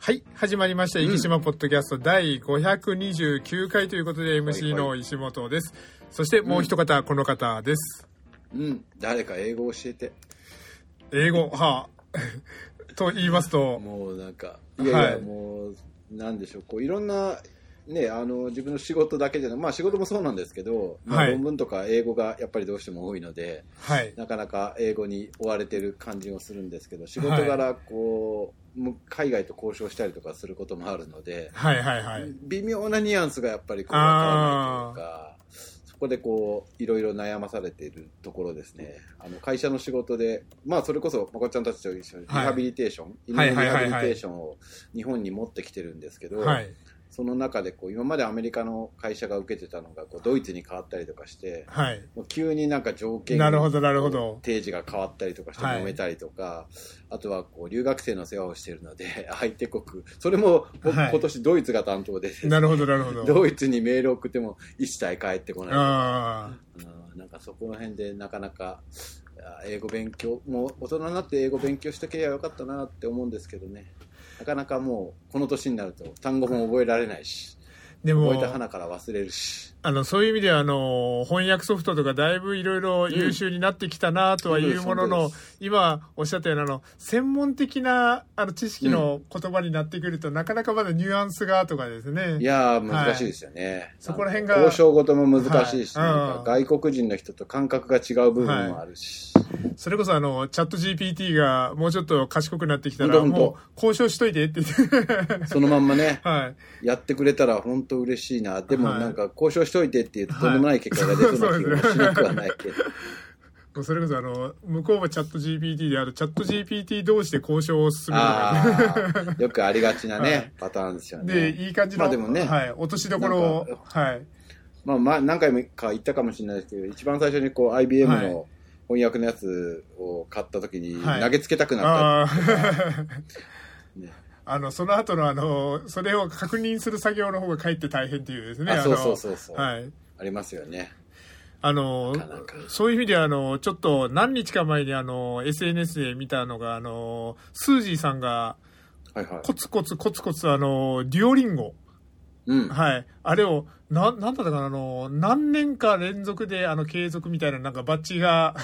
はい、始まりました。生島ポッドキャスト。第529回ということで、MC の石本です。そしてもう一方、この方です。うん、誰か英語教えて。英語、はあ、と言いますと、もうなんか、いやいや、はい。もう、なんでしょう、こういろんな、ね、あの自分の仕事だけじゃなくまあ仕事もそうなんですけど、まあはい。論文とか英語がやっぱりどうしても多いので、はい。なかなか英語に追われてる感じをするんですけど、仕事柄、こう、む海外と交渉したりとかすることもあるので、はいはいはい。微妙なニュアンスがやっぱりこう分からないというか、そこでこういろいろ悩まされているところですね。あの会社の仕事で、まあそれこそまこっちゃんたちと一緒にリはいハビリテーション、犬はいのリハビリテーションを日本に持ってきてるんですけど、はい。その中でこう今までアメリカの会社が受けてたのがこうドイツに変わったりとかして、はい。もう急になんか条件なるほどなるほど。提示が変わったりとかしてはい。揉めたりとか、あとはこう留学生の世話をしているので 相手国それも僕はい。今年ドイツが担当でねなるほどなるほど。ドイツにメール送っても一切返ってこない。あうんなんかそこら辺でなかなかあ英語勉強もう大人になって英語勉強しとけばよかったなって思うんですけどねなかなかもうこの年になると単語も覚えられないしーでも覚えた花から忘れるしあのそういう意味ではあの翻訳ソフトとかだいぶいろいろ優秀になってきたなとはいうものの、今おっしゃったようなあの専門的なあの知識の言葉になってくると、なかなかまだニュアンスがとかですね。いやー難しいですよね、そこら辺が交渉事も難しいし、外国人の人と感覚が違う部分もあるし、それこそあのチャット GPT がもうちょっと賢くなってきたらもう交渉しといてって。そのまんまね。はい。やってくれたら本当嬉しいな。でもはい。なんか交渉しといてって言うととんでもない結果が出そうな気がしなくはないけど、もうそれこそあの向こうもチャット GPT であるチャット GPT 同士で交渉をする。とかああよくありがちなね、はい。パターンですよね。でいい感じの、まあでもね。はい、落としどころをはい。まあ、まあ何回もか言ったかもしれないですけど一番最初にこう IBM はい。の翻訳のやつを買った時にはい。投げつけたくなったあっていあのその後のあのそれを確認する作業の方がかえって大変っていうですね。あのそうそうそうそう。はい。ありますよね。あのなかなか。そういう意味ではあのちょっと何日か前にあの SNS で見たのがあのスージーさんがはいはい。コツコツコツコツあのデュオリンゴうん。はい。あれをななんだったかなあの何年か連続であの継続みたいななんかバッジが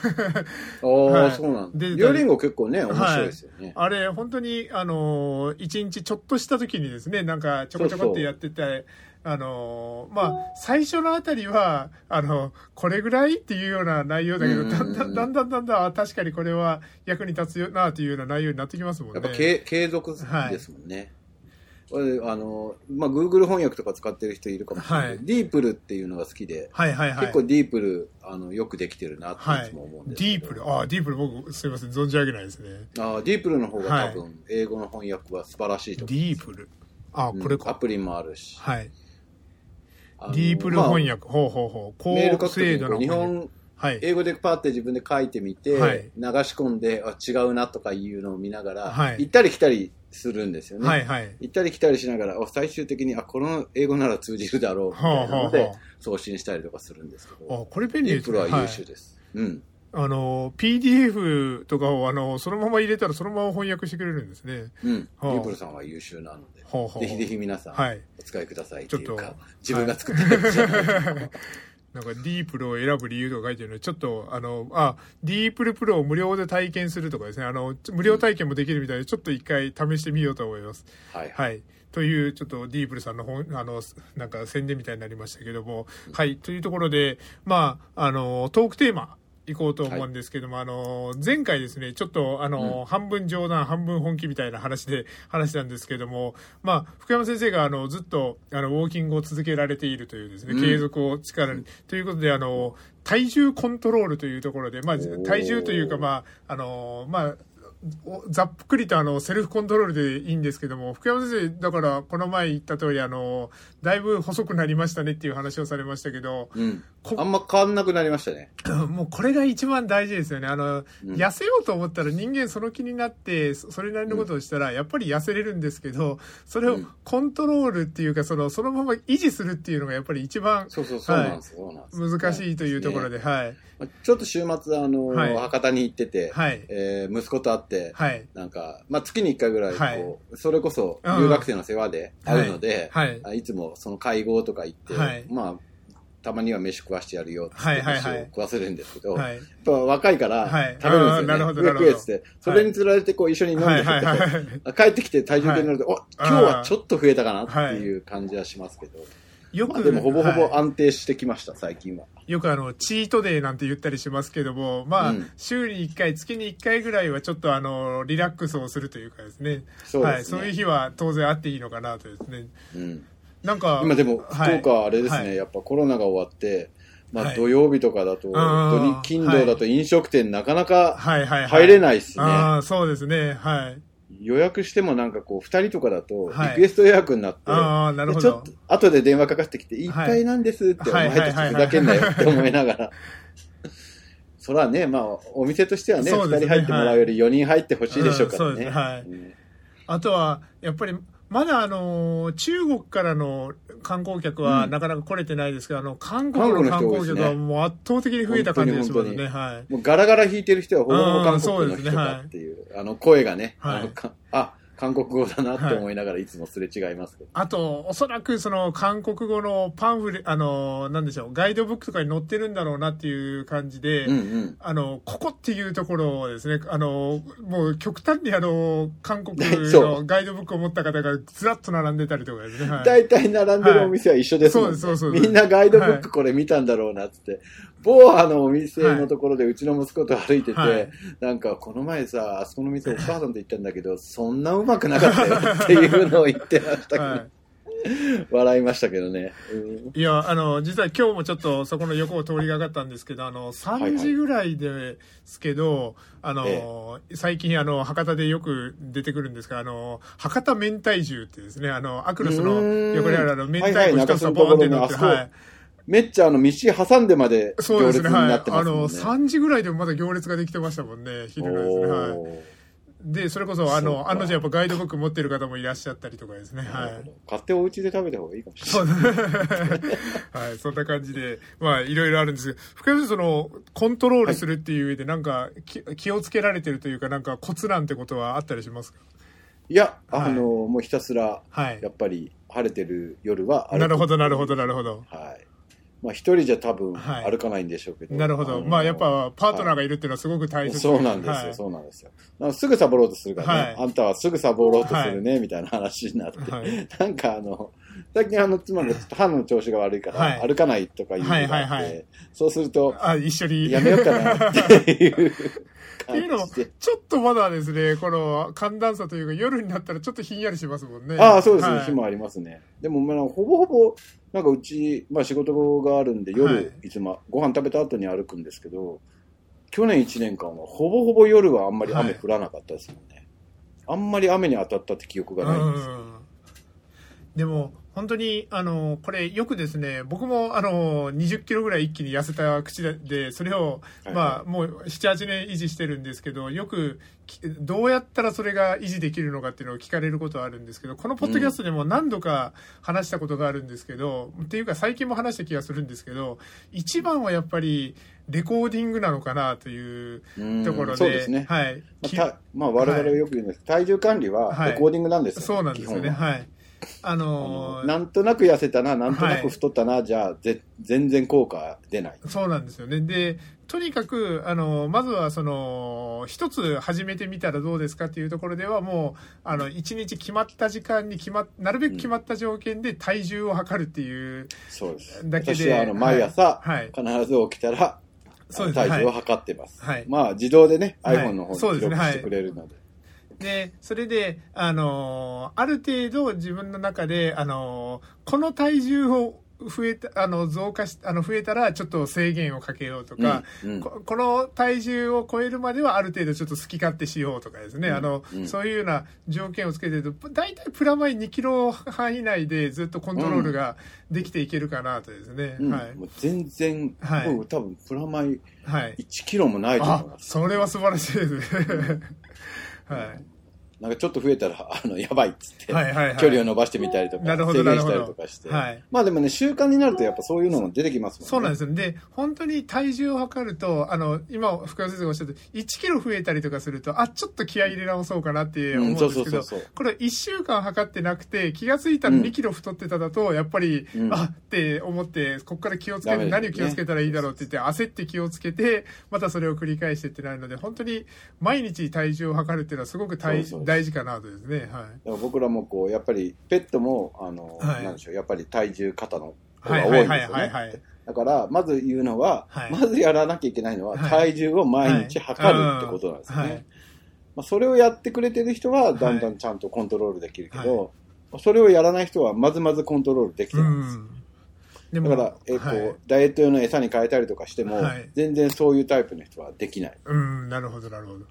おー はい。そうなんだ。リンゴ結構ね、面白いですよね。あれ本当にあの一日ちょっとした時にですねなんかちょこちょこってやっててあのまあ最初のあたりはあのこれぐらいっていうような内容だけどうんだんだんだんだんだんだんあ確かにこれは役に立つよなっていうような内容になってきますもんね。やっぱ継継続ですもんね。これあの、まあ、Google 翻訳とか使ってる人いるかもしれない。けど、はい。ディープルっていうのが好きで、はいはいはい。結構ディープル、あの、よくできてるなってはいいつも思うんデですけど。ィープル。あディープル僕すいません。存じ上げないですね。あディープルの方がはい。多分、英語の翻訳は素晴らしいとデ思う。ィープル。あこれか、うんアプリもあるし。はい。ディープル翻訳、ほうほうほう。まあメール書高精度の翻訳。本はい。英語でパーって自分で書いてみて、はい。流し込んであ違うなとかいうのを見ながら、はい。行ったり来たりするんですよね。はいはい。行ったり来たりしながらあ最終的にあこの英語なら通じるだろうみたいなのはあはであ。は送信したりとかするんですけど、あこれ便利ですね。ープルは優秀です。うん。あの PDF とかをあのそのまま入れたらそのまま翻訳してくれるんですね。うん。はあ。ディープルさんは優秀なので、ほうほうぜひぜひ皆さん、はい。お使いくださいっていうかと、自分が作ったやつじゃないなんかディープルを選ぶ理由とか書いてるのでちょっとあのあディープルプロを無料で体験するとかですねあの無料体験もできるみたいでちょっと一回試してみようと思います。はい。はい。という、ちょっとディープルさんの本、あの、なんか宣伝みたいになりましたけども、はい。というところで、まあ、あの、トークテーマ、行こうと思うんですけども、あの、前回ですね、ちょっと、あの、半分冗談、半分本気みたいな話で 話したんですけども、まあ、福山先生が、あの、ずっと、あの、ウォーキングを続けられているというですね、うん。継続を力に、ということで、あの、体重コントロールというところで、まあ、体重というか、まあ、あの、まあ、おざっくりとあのセルフコントロールでいいんですけども福山先生だからこの前言った通りあのだいぶ細くなりましたねっていう話をされましたけどうん。こあんま変わんなくなりましたね。もうこれが一番大事ですよね。あの、うん痩せようと思ったら人間その気になって、そそれなりのことをしたら、やっぱり痩せれるんですけど、それをうんコントロールっていうか、その、そのまま維持するっていうのがやっぱり一番そうそう、そうなんですよ。そうなんですよ難しいというところで、はい。まあちょっと週末、あの、はい博多に行ってて、はい。えー息子と会って、はい。なんか、まあ、月に1回ぐらい、こう、はいそれこそうん留学生の世話で会うので、はい。あいつもその会合とか行って、はいまあ、たまには飯食わしてやるよって飯を食わせるんですけど、はい。やっぱ若いからはい食べるんですよね。食えって、それにつられてこう一緒に飲んでて。帰ってきて体重計に乗ると、お今日はちょっと増えたかなっていう感じはしますけど、よく、まあ、でもほぼほぼはい安定してきました、最近は。よくあの、チートデーなんて言ったりしますけども、まあ、うん週に1回、月に1回ぐらいはちょっとあの、リラックスをするというかですね。そうですねはい。そういう日は当然あっていいのかなとですね。うん、なんか、今でも、はい。福岡はあれですね、はい。やっぱコロナが終わって、まあ、はい。土曜日とかだと、土日、金土だと飲食店なかなか。入れないっすね。ああ、そうですね。はい。予約してもなんかこう、二人とかだと、はい。リクエスト予約になって、ああ、なるほど。でちょっと。後で電話かかってきて、い。っぱいなんですって、はい。お前たちふざけんなよって思いながら。そらね、まあ、お店としてはね、二、人入ってもらうより4人入ってほしいでしょうからね。うんそうです。ねはい。うん。あとは、やっぱり、まだあの、中国からの観光客はうんなかなか来れてないですけど、あの、韓国の観光客はもう圧倒的に増えた感じですもんね。はい。もうガラガラ弾いてる人はほぼほぼ韓国の人ですねはいだっていう、あの声がね、はいあ、韓国語だなって思いながらいつもすれ違いますけど。あと、おそらくその韓国語のパンフレ、あの、なんでしょう、ガイドブックとかに載ってるんだろうなっていう感じで、うんうん。あの、ここっていうところをですね、あの、もう極端にあの、韓国のガイドブックを持った方がずらっと並んでたりとかですね。はい大体並んでるお店は一緒ですもんね。はいそうですそうですみんなガイドブックこれ見たんだろうなっつって、某あのお店のところでうちの息子と歩いてて、はいなんかこの前さ、あそこの店お母さんと行ったんだけど、そんなうまくなかったよっていうのを言ってましたけど、はい笑いましたけどね。うんいや、あの、実は今日もちょっとそこの横を通りがかったんですけど、あの、3時ぐらいですけど、あの、最近あの、博多でよく出てくるんですが、あの、博多明太重ってですね、あの、アクロスの横にあるあの、明太子一つがボーンって乗って、はいはい。めっちゃあの道挟んでまで行列そうですね、はい。になってまあの、すもんね。3時ぐらいでもまだ行列ができてましたもんね、昼のですね、はい。で、それこそ、あの、そうか案の定やっぱガイドブック持ってる方もいらっしゃったりとかですね、はい。買ってお家で食べた方がいいかもしれそない。う はい、そんな感じで、まあ、いろいろあるんですけど、深谷さん、その、コントロールするっていう上で、なんか、き気をつけられてるというか、なんか、コツなんてことはあったりしますか？いや、はいあの、もうひたすら、はいや。っぱり晴れてる夜はなるほど、なるほど、なるほど。はい。まあ一人じゃ多分はい。歩かないんでしょうけど。なるほど。のまあ、やっぱ、パートナーがいるっていうのはすごく大切そうなんですよ、はい。そうなんですよ。なんかすぐサボろうとするからね、はい。あんたはすぐサボろうとするね、みたいな話になって、はい。なんかあの、最近あの、妻がちょっと歯の調子が悪いから、はい。歩かないとか言うのがあって、はいはいはい。そうすると、あ、一緒に。やめようかなっていうっていうのも。ちょっとまだですね、この寒暖差というか、夜になったらちょっとひんやりしますもんね。ああ、そうですね、はい日もありますね。でも、まあ、ほぼほぼ、なんかうち、まあ仕事があるんで、夜、はいい、つもご飯食べた後に歩くんですけど、去年1年間はほぼほぼ夜はあんまり雨降らなかったですもんね。あんまり雨に当たったって記憶がないんですでも本当にあのこれよくですね僕もあの20キロぐらい一気に痩せた口ででそれを、はいまあもう78年維持してるんですけどよくきどうやったらそれが維持できるのかっていうのを聞かれることはあるんですけどこのポッドキャストでも何度か話したことがあるんですけど、っていうか最近も話した気がするんですけど一番はやっぱりレコーディングなのかなといううん。ところでそうですね。はい、まあ我々よく言うんです、体重管理ははいレコーディングなんですよ、そうなんですよね。はいああののなんとなく痩せたな、なんとなはいく太ったな、じゃあぜ全然効果出ない。そうなんですよね。で、とにかく、あの、まずはその、一つ始めてみたらどうですかっていうところでは、もう、あの、一日決まった時間に決まっ、なるべく決まった条件で体重を測るっていう、そうです。だけで私はあの毎朝、はい必ず起きたら、そうですね体重を測ってます。はいまあ、自動でね、はい iPhone の方に記録してくれるので。で、それで、あの、ある程度自分の中で、あの、この体重を、増えた、あの、増加し、あの、増えたらちょっと制限をかけようとか、うんうんここの体重を超えるまではある程度ちょっと好き勝手しようとかですね、うんあの、うんそういうような条件をつけてると、大体プラマイ2キロ範囲内でずっとコントロールができていけるかなとですね。うんはい。もう全然、はい多分プラマイはい。1キロもないと思いあま、す。それは素晴らしいですね。はい。なんかちょっと増えたら、あの、やばいっつって、はいはいはい。距離を伸ばしてみたりとか、なるほど制限したなるほどりとかして。はい。まあでもね、習慣になるとやっぱそういうのも出てきますもんね。そうなんですよ。で、本当に体重を測ると、あの、今、福山先生がおっしゃって、1キロ増えたりとかすると、あ、ちょっと気合い入れ直そうかなって思うんですけうんそうそうどそうそう、これ1週間測ってなくて、気がついたらうん。2キロ太ってただと、やっぱり、うん。あって思って、ここから気をつけて、ダメですね。何を気をつけたらいいだろうって言って、焦って気をつけて、またそれを繰り返してってなるので、本当に毎日体重を測るっていうのはすごく大そうそう大事かなとですね。はい。僕らもこう、やっぱりペットも、あの、はいなんでしょう、やっぱり体重肩の子はいが多はいんですよね。はいはい。だから、まず言うのは、はいまずやらなきゃいけないのは、はい体重を毎日測るってことなんですよね。はいまあ、それをやってくれてる人は、だんだんちゃんとコントロールできるけど、それをやらない人は、まずまずコントロールできてうないんですよ。ん。でだから、えっ、と、はいダイエット用の餌に変えたりとかしても、はい全然そういうタイプの人はできない。うん、なるほど、なるほど。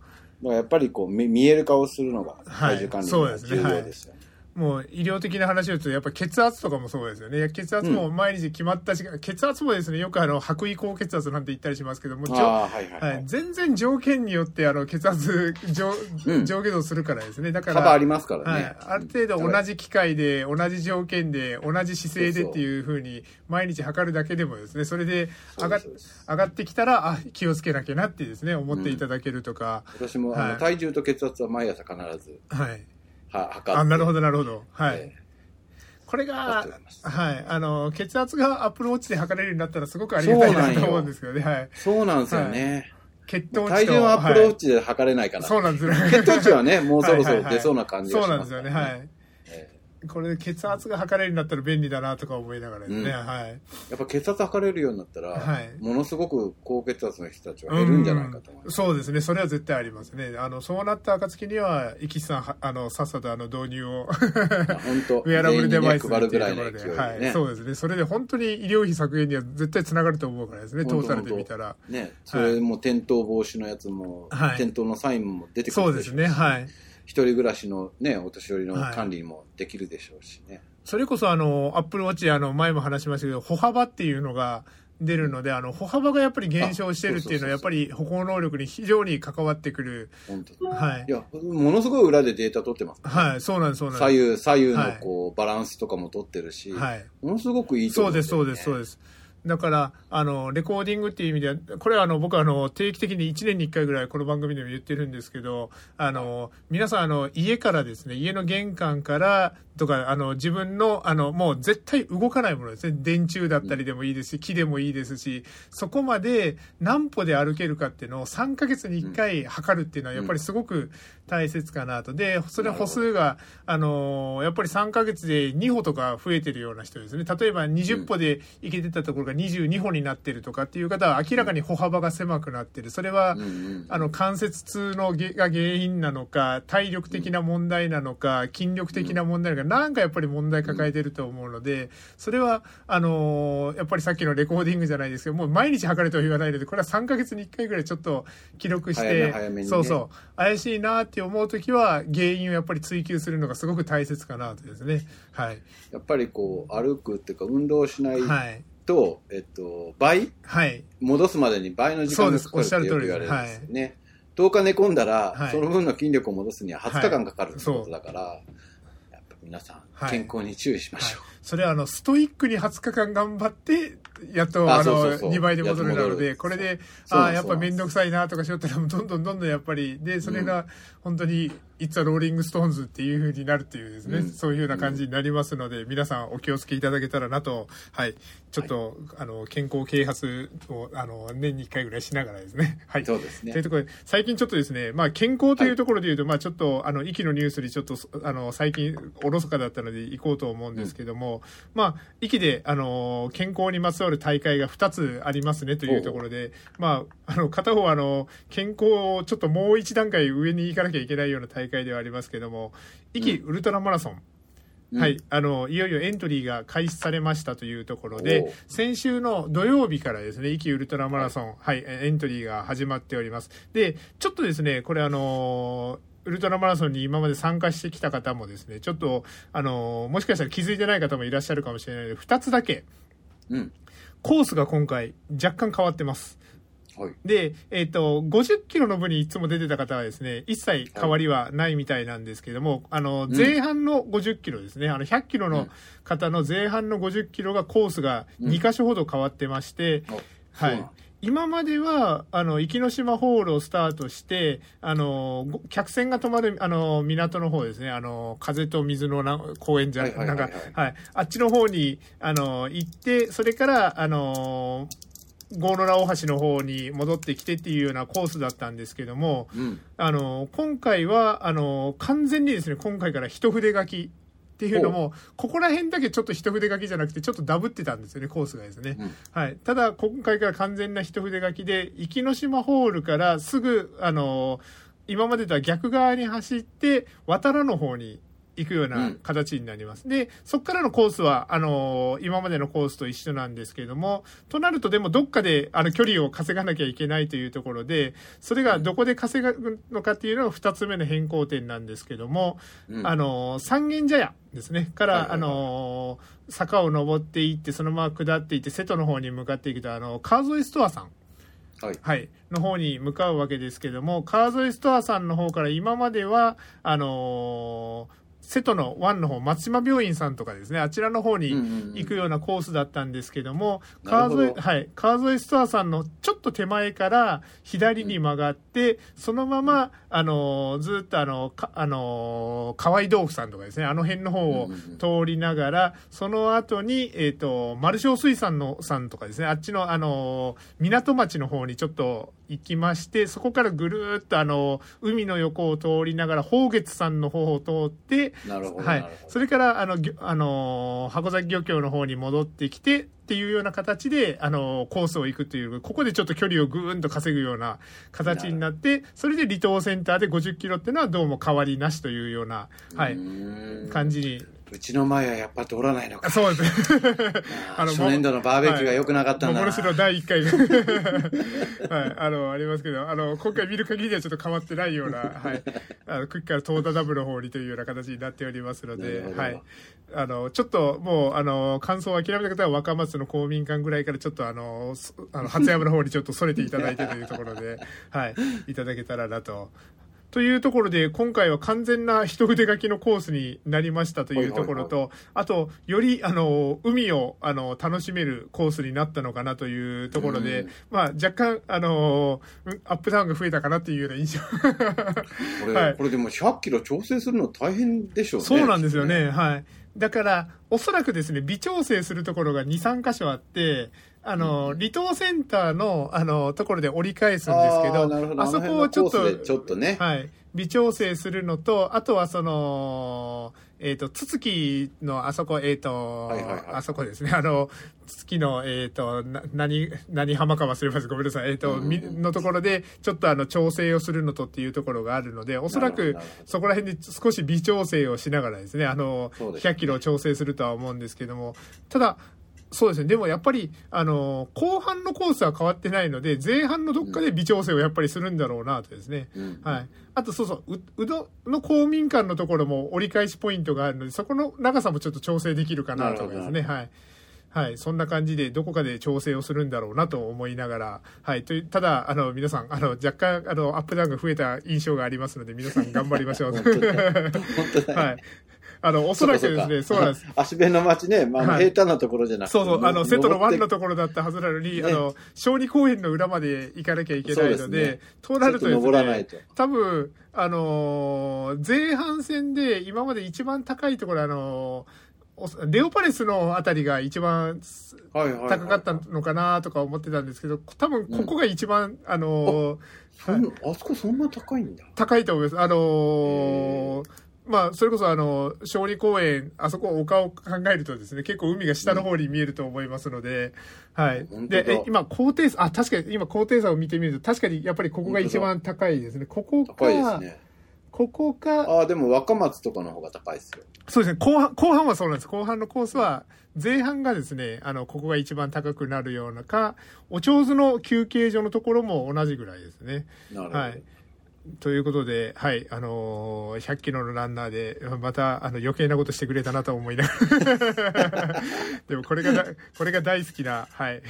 らやっぱりこう、見見える化をするのがはい。体重管理の重要ですよね。もう医療的な話をすると、やっぱ血圧とかもそうですよね。血圧も毎日決まった時間、血圧もですね、よくあの、白衣高血圧なんて言ったりしますけども、じょああ、はいはい、ははい。い、全然条件によってあの血圧上,、うん。上下動するからですね。だから、幅ありますからね。はい、ある程度同じ機械で、同じ条件で、同じ姿勢でっていうふうに、毎日測るだけでもですね、それで上が上がってきたら、あ、気をつけなきゃなってですね、思っていただけるとか、私も、あはい。の体重と血圧は毎朝必ず。はい。は測って。あ、なるほど、なるほど。はい。えこれがはい、あの、血圧がアップルウォッチで測れるようになったらすごくありがたいなと思うんですけどね、はい。ーそうなんですよね。血糖値と。体重はアップルウォッはいチで測れないかな。そうなんですね。血糖値はね、もうそろそはいはいはいろ出そうな感じがしますそうなんですよね、はい。えこれで血圧が測れるようになったら便利だなとか思いながらですね、うんはい。えやっぱ血圧測れるようになったら、はいものすごく高血圧の人たちは減るんじゃないかと思いうんます。そうですね、それは絶対ありますね。あの、そうなった暁には、イキさんは、あの、さっさとあの導入を、本当 ウェアラブルデバイスっていうところで、の勢いではい、ね。そうですね。それで本当に医療費削減には絶対つながると思うからですね、トータルで見たら。ね、それも転倒防止のやつも、はい転倒のサインも出てくるそうですね、はい。一人暮らしのね、お年寄りの管理もできるでしょうしね。それこそあの、アップルウォッチ、あの、前も話しましたけど、歩幅っていうのが出るので、あの、歩幅がやっぱり減少してるっていうのは、やっぱり歩行能力に非常に関わってくる。本当はいい。や、ものすごい裏でデータ取ってます、はい、そうなんです、そうなんです。左右、左右のこう、バランスとかも取ってるし、はい。ものすごくいいと思そうです、そうです、そうす。です。だから、あの、レコーディングっていう意味では、これはあの、僕はあの、定期的に1年に1回ぐらいこの番組でも言ってるんですけど、あの、皆さんあの、家からですね、家の玄関から、とか、あの、自分の、あの、もう絶対動かないものですね。電柱だったりでもいいですし、木でもいいですし、そこまで何歩で歩けるかっていうのを3ヶ月に1回測るっていうのは、やっぱりすごく大切かなと。で、それ歩数が、あの、やっぱり3ヶ月で2歩とか増えてるような人ですね。例えば20歩で行けてたところが22歩になってるとかっていう方は明らかに歩幅が狭くなってる。それは、あの関節痛のげが原因なのか体力的な問題なのか筋力的な問題なのかなんかやっぱり問題抱えてると思うのでそれはあのーやっぱりさっきのレコーディングじゃないですけどもう毎日測れとは言わないのでこれは3ヶ月に1回ぐらいちょっと記録し早めて早めにねそうそう怪しいなって思う時は原因をやっぱり追求するのがすごく大切かなとですね。はい。やっぱりこう、歩くっていうか、運動しないはい。と、えっと、倍？はい。戻すまでに倍の時間がかかるってよく言われるんですよね。10日寝込んだら、はい。その分の筋力を戻すには20日間かかるってことだから、やっぱ皆さん、はい健康に注意しましょう。それはあのストイックに20日間頑張ってやっとああのそうそうそう。2倍で戻るなのでこれでああやっぱ面倒くさいなとかしよったらどんどんどんどんやっぱりでそれが本当に「It's a Rolling Stones」っていう風になるっていうですね、うん。そういうような感じになりますので、皆さんお気をつけいただけたらなとはい。ちょっと、あの健康啓発をあの年に1回ぐらいしながらですね。はい。そうですね。というところで、最近ちょっとですね、まあ、健康というところで言うと、まあ、ちょっと、あの、息のニュースにちょっと、あの、最近、おろそかだったので行こうと思うんですけども、まあ、息で、あの、健康にまつわる大会が2つありますねというところで、まあ、あの、片方は、あの、健康をちょっともう一段階上に行かなきゃいけないような大会ではありますけども、息ウルトラマラソン。うん。はい、あの、いよいよエントリーが開始されましたというところで先週の土曜日からですね、壱岐ウルトラマラソン、はい、エントリーが始まっております。で、ちょっとですね、これあのウルトラマラソンに今まで参加してきた方もですね、ちょっと、あのもしかしたら気づいてない方もいらっしゃるかもしれないので、2つだけ、うん。コースが今回若干変わってます。はい。で、えっ、と、50キロの部にいつも出てた方はですね、一切変わりはないみたいなんですけども、あの、ん前半の50キロですね、あの、100キロの方の前半の50キロがコースが2箇所ほど変わってまして、あはい。今までは、あの、壱岐島ホールをスタートして、あの、ご客船が止まる、あの、港の方ですね、あの、風と水のな公園じゃ、はいはいなんか、はい。あっちの方に、あの、行って、それから、あの、郷野良大橋の方に戻ってきてっていうようなコースだったんですけども、うん。あの、今回は、あの、完全にですね、今回から一筆書きっていうのも、ここら辺だけちょっと一筆書きじゃなくて、ちょっとダブってたんですよね、コースがですね。うんはい。ただ、今回から完全な一筆書きで、壱岐島ホールからすぐ、あの、今までとは逆側に走って、渡良の方に行くよううなん形になります。で、そこからのコースは、あの、今までのコースと一緒なんですけれども、となるとでもどっかで、あの、距離を稼がなきゃいけないというところで、それがどこで稼ぐのかっていうのが二つ目の変更点なんですけども、うんあの、三軒茶屋ですね。から、あの、坂を登っていって、そのまま下っていって、瀬戸の方に向かっていくと、あの、川沿いストアさん。はい。はい、の方に向かうわけですけども、川沿いストアさんの方から今までは、あのー瀬戸の湾の方、松島病院さんとかですね、あちらの方にうんうんうん。行くようなコースだったんですけども、なるほど。川沿い、はい、川沿いストアさんのちょっと手前から左に曲がって、そのまま、あのーずっとあの、かあのー河合豆腐さんとかですね、あの辺の方をうんうんうん。通りながら、その後に、えっ、と、丸小水産のさんとかですね、あっちの、あの、港町の方にちょっと行きまして、そこからぐるーっと、あの、海の横を通りながら、宝月さんの方を通って。はいそれから、あの、あの、箱崎漁協の方に戻ってきて、っていうような形で、あの、コースを行くという、ここでちょっと距離をぐーんと稼ぐような形になって、それで離島センターで50キロっていうのはどうも変わりなしというような、はい、感じに。うちの前はやっぱ通らないのか。あそうです。あの初年度のバーベキューが良くなかったんだな。幻の第1回が、はい、あの、ありますけど、あの、今回見る限りではちょっと変わってないような、はい、あの、クッキーからトータダブの方にというような形になっておりますのではい。あの、ちょっともう、あの、感想を諦めた方は若松の公民館ぐらいからちょっとあの、そあの、初山の方にちょっと逸れていただいてというところで、はい、いただけたらなと。というところで、今回は完全な一筆書きのコースになりましたというところと、あと、より、あの、海を、あの、楽しめるコースになったのかなというところでうん、まあ、若干、あの、うんアップダウンが増えたかなっていうような印象。これ、はいこれでも100キロ調整するの大変でしょうね。そうなんですよね。はい。だから、おそらくですね、微調整するところが2、3箇所あって、あの、離島センターの、あの、ところで折り返すんですけど、あどあそこをちょっとちょっとね。はい。微調整するのと、あとはその、えっ、と、つつきのあそこ、えっ、と、はいはいはいあそこですね。あの、つつきの、えっ、と、な、何、何浜か忘れます。ごめんなさい。えっ、と、うんみのところで、ちょっとあの、調整をするのとっていうところがあるので、おそらくそこら辺で少し微調整をしながらですね、あの、そうです100キロを調整するとは思うんですけども、ただ、そうですね。でもやっぱり、あの、後半のコースは変わってないので、前半のどっかで微調整をやっぱりするんだろうなとですね。うんはい。あと、そうそう、う、うどの公民館のところも折り返しポイントがあるので、そこの長さもちょっと調整できるかなとかですね。はい。はい。そんな感じで、どこかで調整をするんだろうなと思いながら、はい。とただ、あの、皆さん、あの、若干、あの、アップダウンが増えた印象がありますので、皆さん頑張りましょう。本当だ本当だ はい。あの、おそらくですね、そうなんです。足辺の町ね、まあ、はい平坦なところじゃなくて。そうそう、あの、瀬戸の湾のとところだったはずなのに、ねあの、小児公園の裏まで行かなきゃいけないので、ねとなるとですねと、多分、あのー前半戦で今まで一番高いところ、あのーおレオパレスのあたりが一番高かったのかなとか思ってたんですけど、多分ここが一番、あのーそんあそこそんな高いんだ。高いと思います。あのーまあ、それこそあの、勝利公園、あそこ丘を考えるとですね、結構海が下の方に見えると思いますので、はい。で、え今、高低差、あ、確かに今高低差を見てみると、確かにやっぱりここが一番高いですね。ここ高いですか、ね。ここか、ああ、でも若松とかの方が高いですよ。そうですね、後半、後半はそうなんです。後半のコースは、前半がですね、あの、ここが一番高くなるようなか、お上手の休憩所のところも同じぐらいですね。なるほど。はい。ということで、はい、あのー100キロのランナーで、また、あの、余計なことしてくれたなと思いながら。でも、これがだ、これが大好きな、はい。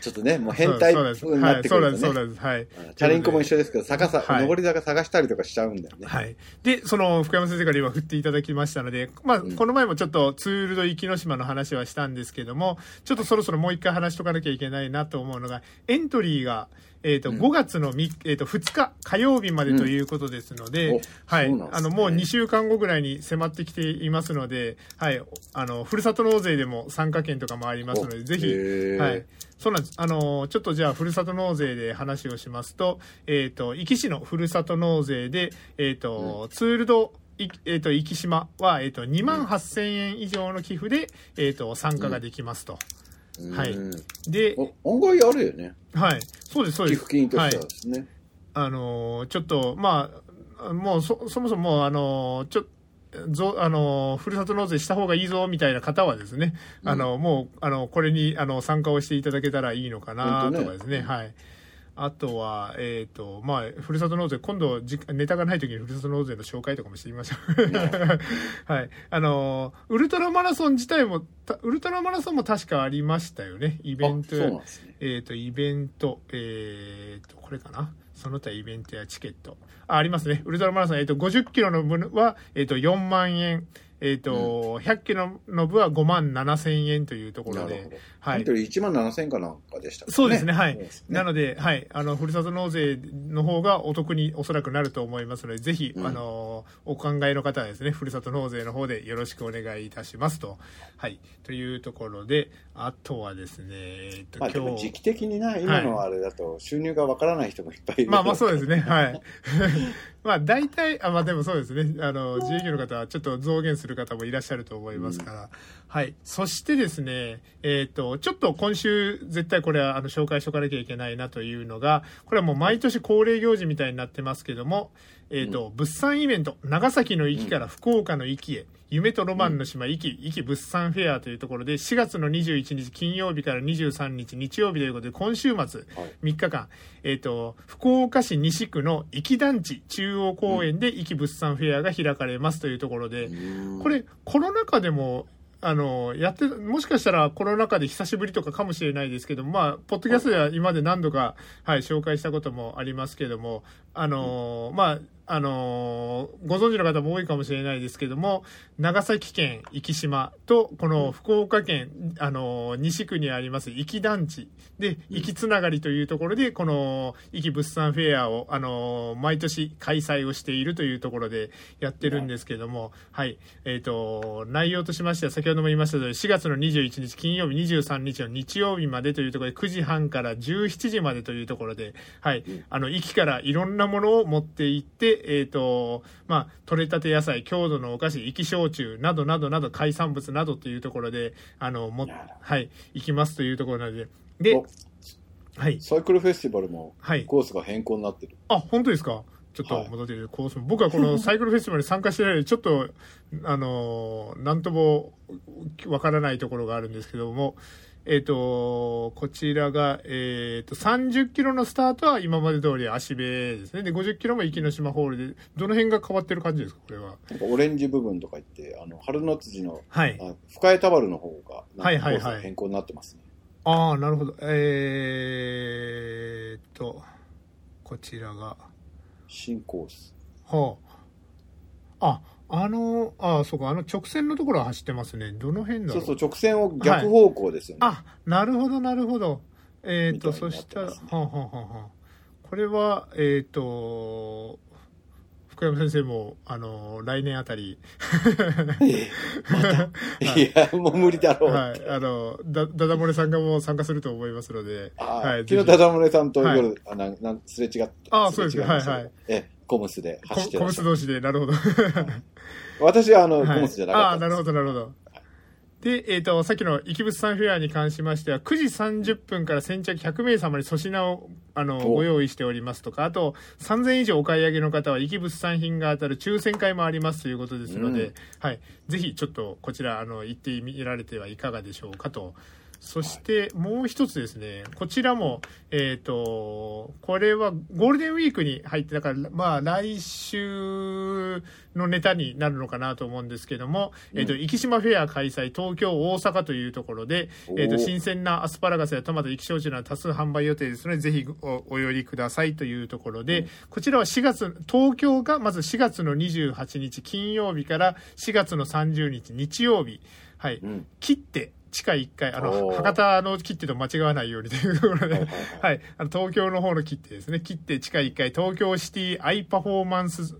ちょっとね、もう変態になってくるとはい、そうなんです、ね。そうなんです。はい。チャリンコも一緒ですけど、逆さ、はい上り坂探したりとかしちゃうんだよね。はい。で、その、福山先生から今振っていただきましたので、まあ、うんこの前もちょっとツールド壱岐島の話はしたんですけども、ちょっとそろそろもう一回話しとかなきゃいけないなと思うのが、エントリーが、えっ、と、うん5月のみ、えっ、と、2日、火曜日までということですので、うんおはい。ねあの、もう2週間後ぐらいに迫ってきていますので、はい。あの、ふるさと納税でも参加券とかもありますので、ぜひ、はい。そうなんです。あのーちょっとじゃあ、ふるさと納税で話をしますと、えっ、と、壱岐市のふるさと納税で、えっ、と、ツールド、いえっ、と、壱岐島は、えっ、と、2万8000円以上の寄付で、えっ、と、参加ができますと。はいうんで、お案外あるよね。はい。そうです、そうです。寄付金としてははいですね。あのーちょっと、まあ、もうそ、そもそも、あのーちょぞあのーふるさと納税した方がいいぞみたいな方はですね、あのもうあのこれにあの参加をしていただけたらいいのかなとかですね、はい。あとは、えっ、と、まあ、ふるさと納税、今度じ、ネタがない時にふるさと納税の紹介とかもしてみましょう。はい。あのーウルトラマラソン自体も、たウルトラマラソンも確かありましたよね、イベントあそうなんですね。えっ、と、イベント、えっ、と、これかな？その他イベントやチケット。あ、ありますね。ウルトラマラソン、えっ、と、50キロの分は、えっ、と、4万円。えっ、と、100キロの部は5万7千円というところで。はいエント。リー1万7000円かなんかでしたかねそうですね、はい。ねなので、はい、あの、ふるさと納税の方がお得におそらくなると思いますので、ぜひ、うんあの、お考えの方はですね、ふるさと納税の方でよろしくお願いいたしますと。はい。というところで、あとはですね、えっと、まあでも今日時期的にな、今のあれだと収入がわからない人もいっぱいいる。まあまあそうですね。はい。まあ大体、あ、まあでもそうですね。あの、自営業の方はちょっと増減する方もいらっしゃると思いますから。はい。そしてですね、えっ、と、ちょっと今週絶対これはあの紹介しとかなきゃいけないなというのが、これはもう毎年恒例行事みたいになってますけども、えっ、と、物産イベント、長崎の壱岐から福岡の壱岐へ、夢とロマンの島壱岐、壱岐物産フェアというところで、4月の21日金曜日から23日日曜日ということで、今週末、はい。3日間、えっ、と、福岡市西区の壱岐団地中央公園で壱岐物産フェアが開かれますというところで、うん。これ、コロナ禍でも、あの、やって、もしかしたらコロナ禍で久しぶりとかかもしれないですけども、まあ、ポッドキャストでは今まで何度か、はい、紹介したこともありますけども、あの、まあ、あのご存知の方も多いかもしれないですけども、長崎県壱岐島と、この福岡県、あの西区にあります壱岐団地。で、壱岐つながりというところで、この壱岐物産フェアを、あの毎年開催をしているというところでやってるんですけども、はい、えっ、と、内容としましては、先ほども言いました通り、4月の21日金曜日、23日の日曜日までというところで、9時半から17時までというところで、はい、あの、壱岐からいろんなものを持って行って、えっ、と、まあ、取れたて野菜、郷土のお菓子、壱岐焼酎などなどなど、海産物などというところで、あの、も、はい、行きますというところなので、でお、はい、サイクルフェスティバルもはい。コースが変更になってる。あ、本当ですか？ちょっと戻ってるコースも、僕はこの サイクルフェスティバルに参加してないので、ちょっと、あのー、なんともわからないところがあるんですけども、えっ、と、こちらが、えっ、と、30キロのスタートは今まで通り足部ですね。で、50キロも壱岐島ホールで、どの辺が変わってる感じですか？これは。なんかオレンジ部分とか言って、あの、春の辻の、はい。あ深江田原の方が、はいはいはい変更になってますね。ああ、なるほど。えーっと、こちらが、新コース。はあ。あ、あの、あそうか、あの直線のところは走ってますね。どの辺だろう？そうそう、直線を逆方向ですよね。あ、なるほど、なるほど。えっ、と、みたいになっそしてたら、はあ、はあはあはあ、これは、えっ、と、福山先生も、あの、来年あたり、いや、もう無理だろう。はい、あの、だ、ダダ漏れさんがもう参加すると思いますので、あはい、昨日、ダダ漏れさんとはい夜、あなんなんすれ違った。あそうですれ違いましたはいはいえ、コムスでココム走ってらっしゃる。ス同士で、なるほど。私はあの、はいコムスじゃなかったああ、なるほど、なるほど。で、えっ、と、さっきの生物産フェアに関しましては、9時30分から先着100名様に粗品を、あの、おご用意しておりますとか、あと、3000以上お買い上げの方は、生物産品が当たる抽選会もありますということですので、うんはい。ぜひ、ちょっと、こちら、あの、行ってみられてはいかがでしょうかと。そして、もう一つですね、こちらも、えっ、と、これはゴールデンウィークに入って、だから、まあ、来週のネタになるのかなと思うんですけども、えっ、と、うん生島フェア開催、東京、大阪というところで、えっ、と、新鮮なアスパラガスやトマト、生き焼酎など多数販売予定ですので、ぜひおお寄りくださいというところで、うん。こちらは4月、東京がまず4月の28日金曜日から4月の30日日曜日、はい、うん。切って、地下1階、あの、博多の切手と間違わないようにというところで、はいはい、あの東京の方の切手ですね。切手地下1階、東京シティアイパフォーマンス、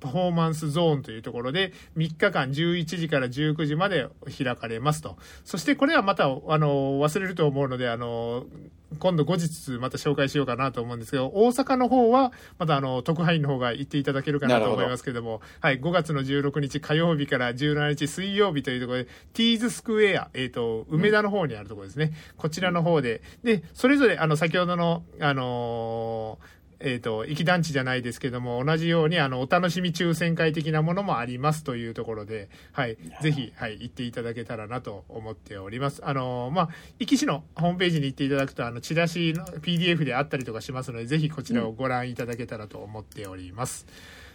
パフォーマンスゾーンというところで、3日間11時から19時まで開かれますと。そしてこれはまた、あの、忘れると思うので、あの、今度後日また紹介しようかなと思うんですけど、大阪の方は、またあの、特派員の方が行っていただけるかなと思いますけども、はい、5月の16日火曜日から17日水曜日というところで、ティーズスクエア、えっ、と、梅田の方にあるところですね。こちらの方で、で、それぞれ、あの、先ほどの、あのーえっ、と、行き団地じゃないですけども、同じように、あの、お楽しみ抽選会的なものもありますというところで、はい、ぜひ、はい、行っていただけたらなと思っております。あの、まあ、壱岐市のホームページに行っていただくと、あの、チラシの PDF であったりとかしますので、ぜひこちらをご覧いただけたらと思っております。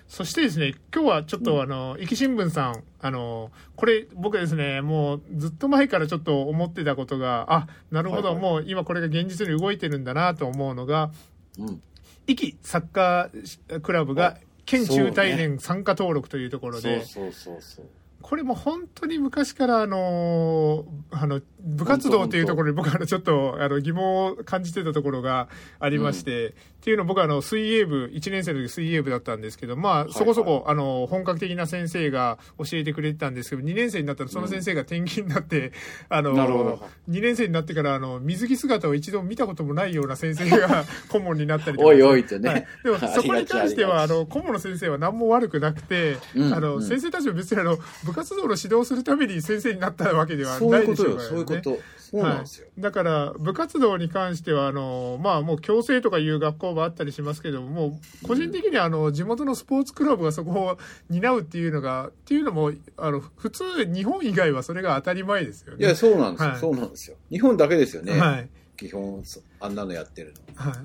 そしてですね、今日はちょっと、あの、壱岐新聞さん、あの、これ、僕ですね、もうずっと前からちょっと思ってたことが、あ、なるほど、はいはいもう今これが現実に動いてるんだなと思うのが、うん。壱岐サッカークラブが県中大連参加登録というところで、そうそうそうそう。これも本当に昔からあのあの部活動というところに僕はあのちょっとあの疑問を感じてたところがありまして、っていうのは僕はあの水泳部1年生の時水泳部だったんですけどまあそこそこあの本格的な先生が教えてくれてたんですけど2年生になったらその先生が転勤になって、あのなるほど。2年生になってからあの水着姿を一度見たこともないような先生が 顧問になったりとか。おいおいってね。はい、でも そこに関してはあの顧問の先生は何も悪くなくて、うん。あのうん。先生たちも別にあの部活動の指導するために先生になったわけではないでしょうことよ、からね。そういうこと。そうなんですよ。はい、だから部活動に関してはあの、まあ、もう強制とかいう学校もあったりしますけどももう個人的にはあの地元のスポーツクラブがそこを担うっていうのがっていうのもあの普通日本以外はそれが当たり前ですよね。いや、そうなんですよ、はいそうなんですよ。日本だけですよね。はい基本、そあんなのやってるの。はい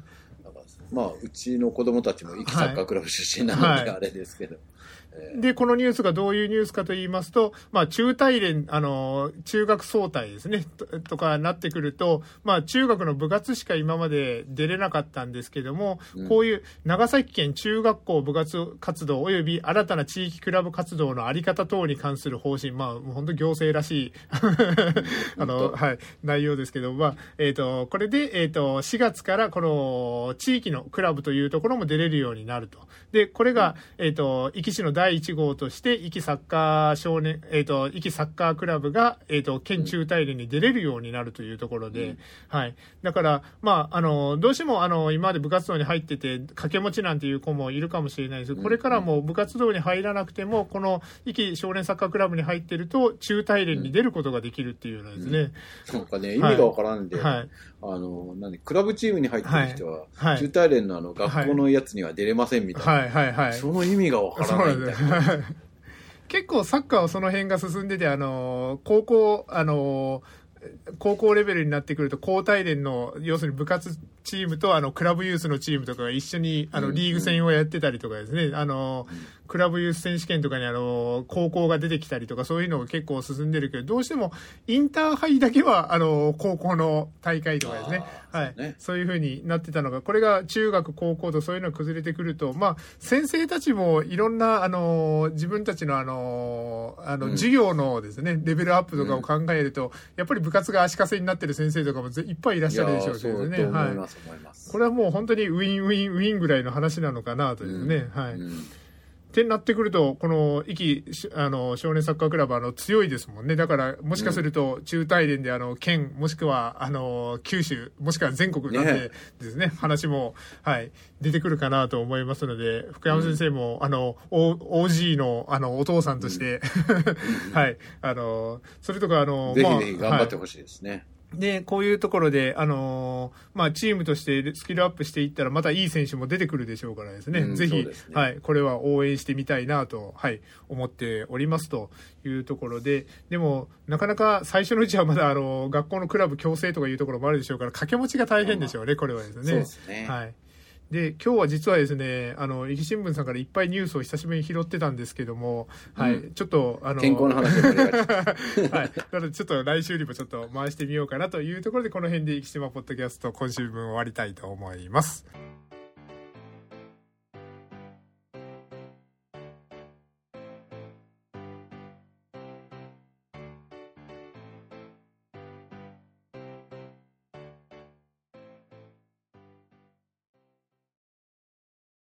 まあ、うちの子供たちも生きサッカークラブ出身なので、はいあれですけど。えーで、このニュースがどういうニュースかと言いますと、まあ、中大連、あの、中学総体ですね、ととかなってくると、まあ、中学の部活しか今まで出れなかったんですけども、うん。こういう長崎県中学校部活活動及び新たな地域クラブ活動のあり方等に関する方針、まあ、本当行政らしい、あの、本はい、内容ですけど、まあ、えっ、と、これで、えっ、と、4月からこの地域のクラブというところも出れるようになると。で、これが、えっ、と、壱岐市の第1号として、壱岐サッカー少年、えっ、と、壱岐サッカークラブが、えっ、と、県中大連に出れるようになるというところで、うん。はい。だから、まあ、あの、どうしても、あの、今まで部活動に入ってて、掛け持ちなんていう子もいるかもしれないです。けど、これからも部活動に入らなくても、この、壱岐少年サッカークラブに入ってると、中大連に出ることができるっていうのはですね、なん。かね、意味がわからんで、はい。あの、何、クラブチームに入ってる人は、はい中大連のあの、学校のやつには出れませんみたいな。はい、はい、はい。その意味がわからないみたいな。結構サッカーはその辺が進んでて、あの、高校、あの、高校レベルになってくると、高大連の、要するに部活チームと、あの、クラブユースのチームとかが一緒に、あの、うんリーグ戦をやってたりとかですね、あの、クラブユース選手権とかに、あの、高校が出てきたりとか、そういうのが結構進んでるけど、どうしても、インターハイだけは、あの、高校の大会とかですね、はい。ね。そういうふうになってたのが、これが中学、高校とそういうのが崩れてくると、まあ、先生たちもいろんな、あの、自分たちの、あの、あの、うん。授業のですね、レベルアップとかを考えると、やっぱり部活が足かせになってる先生とかもぜいっぱいいらっしゃるでしょうしですね。はいい。ます、思います。これはもう本当にウィンウィンウィンぐらいの話なのかなというね。はい。うんってなってくると、この、壱岐、あの、少年サッカークラブ、あの、強いですもんね。だから、もしかすると、中大連で、あの、県、もしくは、あの、九州、もしくは全国なんでですね、ね話も、はい、出てくるかなと思いますので、福山先生も、うん、あの、OG の、あの、お父さんとして、うん、はい、あの、それとか、あの、ぜひぜひ頑張ってほしいですね。はいで、こういうところで、あのー、まあ、チームとしてスキルアップしていったら、またいい選手も出てくるでしょうからですね、うん、ぜひ、ね、はい、これは応援してみたいなと、はい、思っておりますというところで、でも、なかなか最初のうちはまだ、あの、学校のクラブ強制とかいうところもあるでしょうから、掛け持ちが大変でしょうね、これはですね。そうですね。はい。で、今日は実はですね、あの、壱岐新聞さんからいっぱいニュースを久しぶりに拾ってたんですけども、はい、ちょっと、あの、健康の話 はい。なので、ちょっと来週にもちょっと回してみようかなというところで、この辺で壱岐島ポッドキャスト今週分終わりたいと思います。